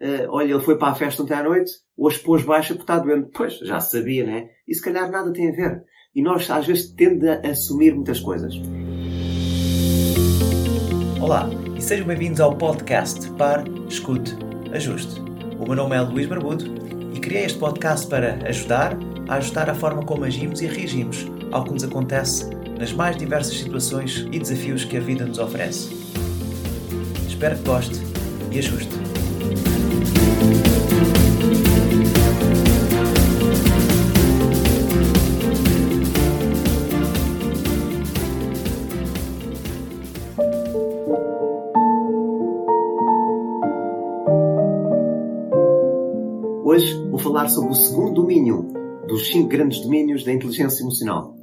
Uh, olha, ele foi para a festa ontem à noite, hoje pôs baixa porque está doente. Pois, já sabia, né? E se calhar nada tem a ver. E nós às vezes tende a assumir muitas coisas. Olá e sejam bem-vindos ao podcast Par, Escute, Ajuste. O meu nome é Luís Barbudo e criei este podcast para ajudar a ajustar a forma como agimos e reagimos ao que nos acontece nas mais diversas situações e desafios que a vida nos oferece. Espero que goste e ajuste. Vou falar sobre o segundo domínio dos cinco grandes domínios da inteligência emocional.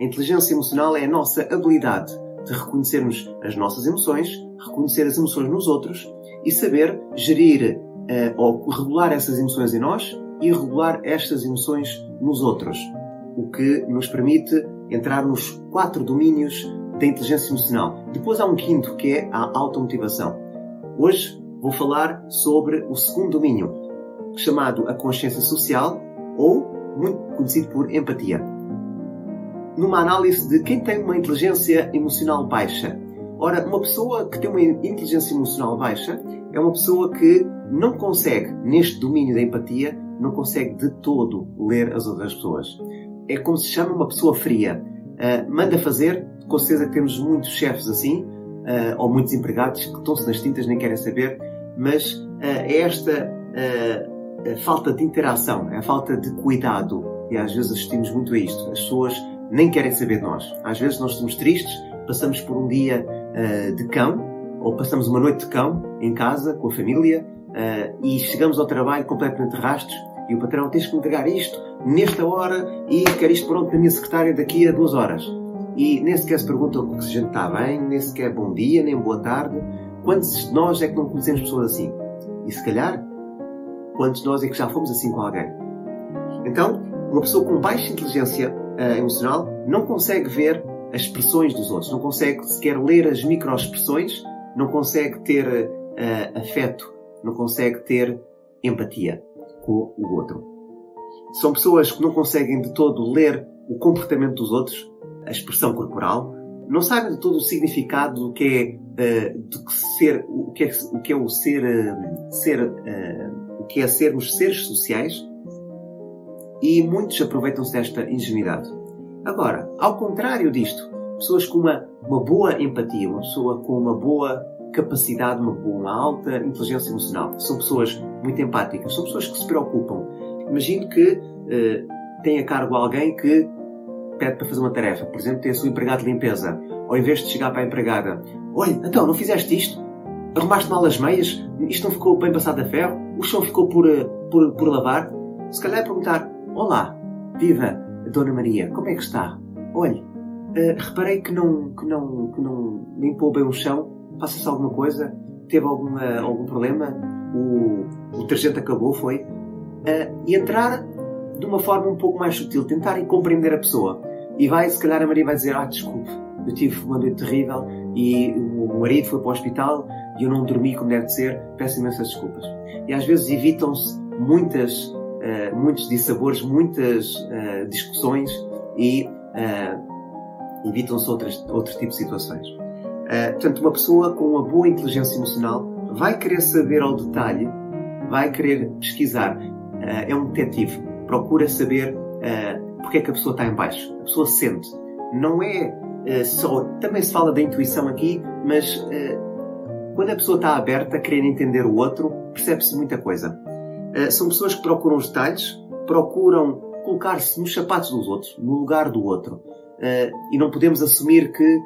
A inteligência emocional é a nossa habilidade de reconhecermos as nossas emoções, reconhecer as emoções nos outros e saber gerir uh, ou regular essas emoções em nós e regular estas emoções nos outros. O que nos permite entrar nos quatro domínios da inteligência emocional. Depois há um quinto que é a automotivação. Hoje vou falar sobre o segundo domínio, chamado a consciência social ou muito conhecido por empatia. Numa análise de quem tem uma inteligência emocional baixa. Ora, uma pessoa que tem uma inteligência emocional baixa é uma pessoa que não consegue, neste domínio da empatia, não consegue de todo ler as outras pessoas. É como se chama uma pessoa fria. Uh, manda fazer, com certeza temos muitos chefes assim, uh, ou muitos empregados que estão-se nas tintas, nem querem saber, mas uh, é esta a falta de interação, a falta de cuidado. E às vezes assistimos muito a isto. As pessoas nem querem saber de nós. Às vezes nós estamos tristes, passamos por um dia uh, de cão, ou passamos uma noite de cão em casa, com a família, uh, e chegamos ao trabalho completamente rastos, e o patrão tens que entregar isto nesta hora e quer isto pronto da minha secretária daqui a duas horas. E nem sequer se perguntam se a gente está bem, nem sequer bom dia, nem boa tarde. Quantos de nós é que não conhecemos pessoas assim? E se calhar Quantos nós é que já fomos assim com alguém? Então, uma pessoa com baixa inteligência uh, emocional não consegue ver as expressões dos outros, não consegue sequer ler as microexpressões, não consegue ter uh, afeto, não consegue ter empatia com o outro. São pessoas que não conseguem de todo ler o comportamento dos outros, a expressão corporal, não sabem de todo o significado do que é, uh, que ser, o que é, o que é o ser, uh, ser o que é sermos seres sociais, e muitos aproveitam-se desta ingenuidade. Agora, ao contrário disto, pessoas com uma, uma boa empatia, uma pessoa com uma boa capacidade, uma, boa, uma alta inteligência emocional, são pessoas muito empáticas, são pessoas que se preocupam. Imagino que uh, tem a cargo alguém que pede para fazer uma tarefa, por exemplo, tem a sua empregada de limpeza, ao invés de chegar para a empregada, olha, então, não fizeste isto? Arrumaste mal as meias? Isto não ficou bem passado a ferro? O chão ficou por, eh, por, por lavar? Se calhar perguntar: Olá, viva, Dona Maria, como é que está? Olhe, uh, reparei que não, que, não, que não limpou bem o chão. Passa-se alguma coisa? Teve alguma, algum problema? O, o detergente acabou, foi? Uh, e entrar de uma forma um pouco mais sutil, tentar compreender a pessoa. E vai, se calhar, a Maria vai dizer: Ah, desculpe, eu tive uma noite terrível e o marido foi para o hospital e eu não dormi como deve ser, peço imensas desculpas. E às vezes evitam-se muitas, uh, muitos dissabores, muitas uh, discussões e uh, evitam-se outros tipos de situações. portanto, uma pessoa com uma boa inteligência emocional vai querer saber ao detalhe, vai querer pesquisar, é um detetive, procura saber porque é que a pessoa está em baixo. A pessoa sente. Não é só. Também se fala da intuição aqui, mas quando a pessoa está aberta a querer entender o outro, percebe-se muita coisa. Uh, são pessoas que procuram os detalhes, procuram colocar-se nos sapatos dos outros, no lugar do outro. E não podemos assumir que,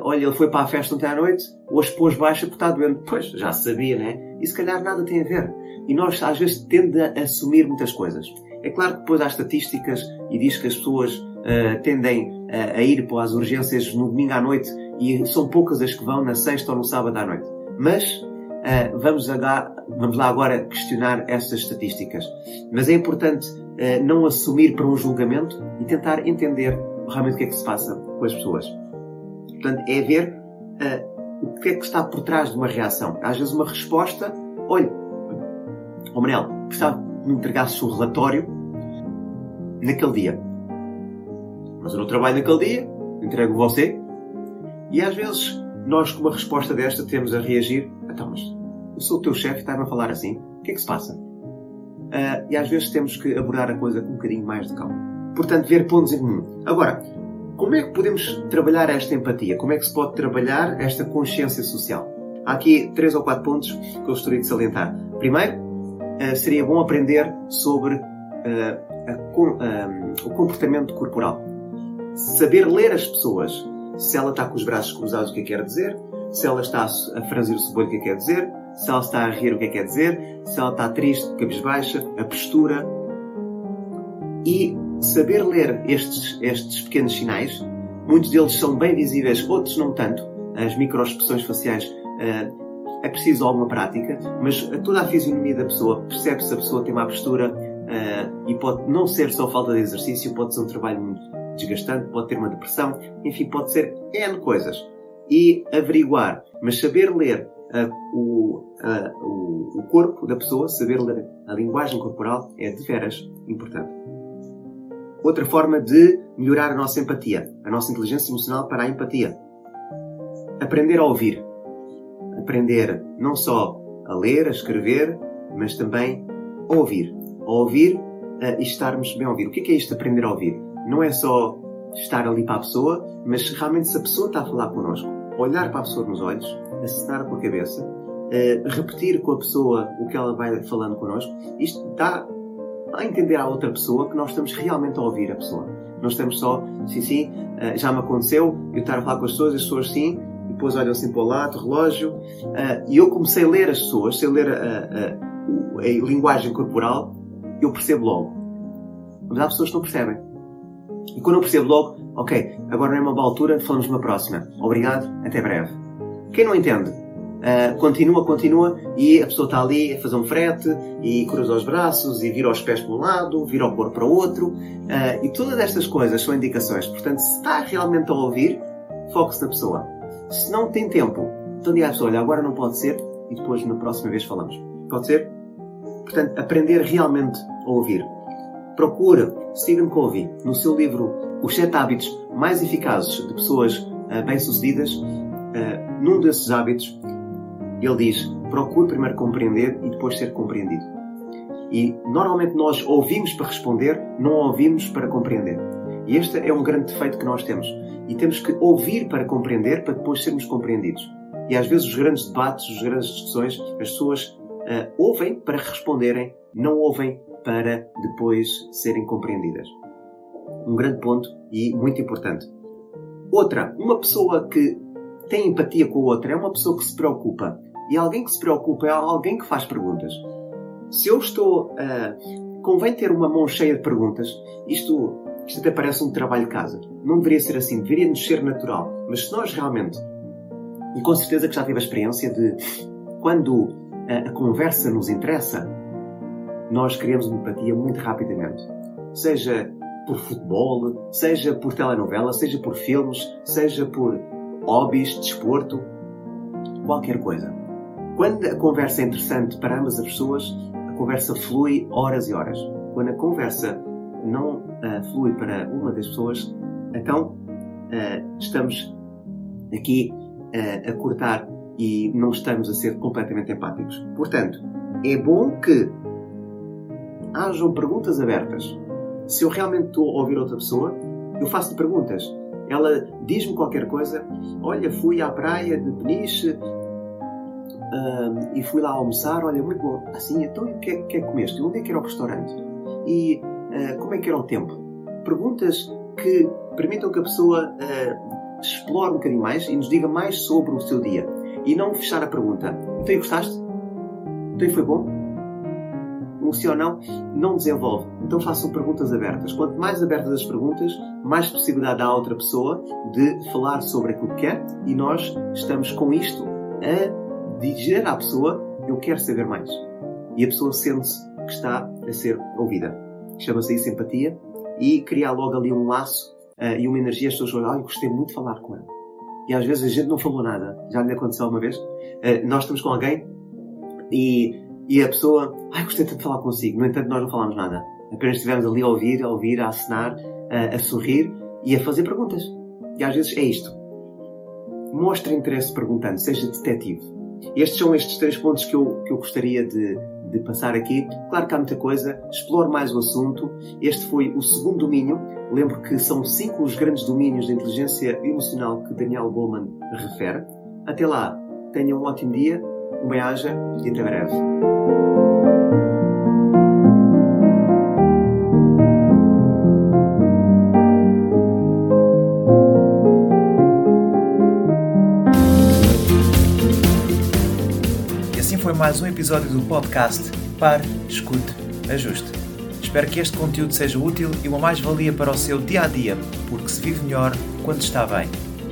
olha, ele foi para a festa ontem à noite, hoje pôs baixa porque está doente. Pois, já sabia, né? E se calhar nada tem a ver. E nós, às vezes, tendemos a assumir muitas coisas. É claro que depois há estatísticas e diz que as pessoas uh, tendem uh, a ir para as urgências no domingo à noite e são poucas as que vão na sexta ou no sábado à noite. Mas uh, vamos, vamos lá agora questionar essas estatísticas. Mas é importante uh, não assumir para um julgamento e tentar entender realmente o que é que se passa com as pessoas. Portanto, é ver uh, o que é que está por trás de uma reação. Às vezes uma resposta, olha, oh Manel, gostava que me entregasses o relatório naquele dia. Mas eu não trabalho naquele dia, entrego você. E às vezes nós, com uma resposta desta, temos a reagir: então, mas eu sou o teu chefe e está-me a falar assim, o que é que se passa? Uh, e às vezes temos que abordar a coisa com um bocadinho mais de calma. Portanto, ver pontos em comum. Agora, como é que podemos trabalhar esta empatia? Como é que se pode trabalhar esta consciência social? Há aqui três ou quatro pontos que eu gostaria de salientar. Primeiro, uh, seria bom aprender sobre uh, a, a, o comportamento corporal. Saber ler as pessoas. Se ela está com os braços cruzados, o que é que quer dizer? Se ela está a franzir o cebolho, o que é que quer dizer? Se ela está a rir, o que é que quer dizer? Se ela está triste, cabisbaixa, a postura. E saber ler estes, estes pequenos sinais, muitos deles são bem visíveis, outros não tanto. As microexpressões faciais uh, é preciso alguma prática, mas toda a fisionomia da pessoa percebe se a pessoa tem uma postura uh, e pode não ser só falta de exercício, pode ser um trabalho muito desgastante, pode ter uma depressão, enfim, pode ser N coisas. E averiguar, mas saber ler o, uh, o, o, corpo da pessoa, saber ler a linguagem corporal é de veras importante. Outra forma de melhorar a nossa empatia, a nossa inteligência emocional para a empatia. Aprender a ouvir. Aprender não só a ler, a escrever, mas também a ouvir. A ouvir uh, e estarmos bem a ouvir. O que é, é isto de aprender a ouvir? Não é só estar ali para a pessoa, mas realmente se a pessoa está a falar connosco, olhar para a pessoa nos olhos, acenar com a cabeça, uh, repetir com a pessoa o que ela vai falando connosco, isto dá a entender à outra pessoa que nós estamos realmente a ouvir a pessoa. Não estamos só, sim, sim, uh, já me aconteceu, eu estar a falar com as pessoas, as pessoas sim, e depois olham assim para o lado, relógio, uh, e eu comecei a ler as pessoas, sei ler a, a, a linguagem corporal, eu percebo logo. Mas há pessoas que não percebem. E quando eu percebo logo, ok, agora não é uma boa altura, falamos numa próxima. Obrigado, até breve. Quem não entende, uh, continua, continua e a pessoa está ali a fazer um frete e cruza os braços e vira os pés para um lado, vira o corpo para o outro. Uh, e todas estas coisas são indicações. Portanto, se está realmente a ouvir, foque-se na pessoa. Se não tem tempo, então diga à pessoa, olha, agora não pode ser e depois na próxima vez falamos. Pode ser? Portanto, aprender realmente a ouvir. Procura Stephen Covey, no seu livro Os Sete Hábitos Mais Eficazes de Pessoas uh, Bem-Sucedidas, uh, num desses hábitos, ele diz: procure primeiro compreender e depois ser compreendido. E normalmente nós ouvimos para responder, não ouvimos para compreender. E este é um grande defeito que nós temos. E temos que ouvir para compreender, para depois sermos compreendidos. E às vezes os grandes debates, as grandes discussões, as pessoas uh, ouvem para responderem, não ouvem para depois serem compreendidas. Um grande ponto e muito importante. Outra, uma pessoa que tem empatia com a outra é uma pessoa que se preocupa. E alguém que se preocupa é alguém que faz perguntas. Se eu estou. Uh, convém ter uma mão cheia de perguntas. Isto, isto até parece um trabalho de casa. Não deveria ser assim, deveria nos ser natural. Mas se nós realmente. E com certeza que já tive a experiência de. Quando a, a conversa nos interessa, nós criamos uma empatia muito rapidamente. Seja por futebol, seja por telenovela, seja por filmes, seja por hobbies, desporto, qualquer coisa. Quando a conversa é interessante para ambas as pessoas, a conversa flui horas e horas. Quando a conversa não uh, flui para uma das pessoas, então uh, estamos aqui uh, a cortar e não estamos a ser completamente empáticos. Portanto, é bom que hajam perguntas abertas. Se eu realmente estou a ouvir outra pessoa, eu faço perguntas. Ela diz-me qualquer coisa. Olha, fui à praia de Peniche uh, e fui lá almoçar. Olha, muito bom. Assim, então o é, que é que comeste? Onde é que era o restaurante? E uh, como é que era o tempo? Perguntas que permitam que a pessoa uh, explore um bocadinho mais e nos diga mais sobre o seu dia. E não fechar a pergunta. Então, gostaste? Então, foi bom? Sim ou não, não desenvolve. Então façam perguntas abertas. Quanto mais abertas as perguntas, mais possibilidade há a outra pessoa de falar sobre aquilo que quer e nós estamos com isto a dizer à pessoa eu quero saber mais. E a pessoa sente-se que está a ser ouvida. Chama-se isso empatia e criar logo ali um laço uh, e uma energia. As pessoas falam, ah, gostei muito de falar com ela. E às vezes a gente não falou nada. Já me aconteceu uma vez. Uh, nós estamos com alguém e e a pessoa, ai, gostei tanto de falar consigo. No entanto, nós não falámos nada. Apenas estivemos ali a ouvir, a ouvir, a acenar, a, a sorrir e a fazer perguntas. E às vezes é isto. Mostre interesse perguntando, seja detetive. Estes são estes três pontos que eu, que eu gostaria de, de passar aqui. Claro que há muita coisa, explore mais o assunto. Este foi o segundo domínio. Lembro que são cinco os grandes domínios da inteligência emocional que Daniel Goleman refere. Até lá, tenha um ótimo dia, um bem-aja e até breve. E assim foi mais um episódio do podcast Pare, Escute, Ajuste. Espero que este conteúdo seja útil e uma mais-valia para o seu dia a dia, porque se vive melhor quando está bem.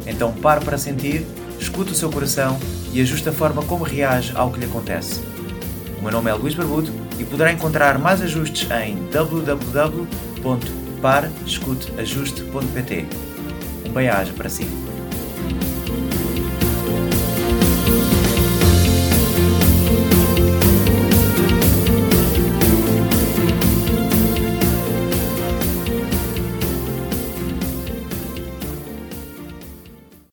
Então pare para sentir, escute o seu coração e ajuste a forma como reage ao que lhe acontece. O meu nome é Luís Barbudo e poderá encontrar mais ajustes em www.parescuteajuste.pt. Um bem-aja para si.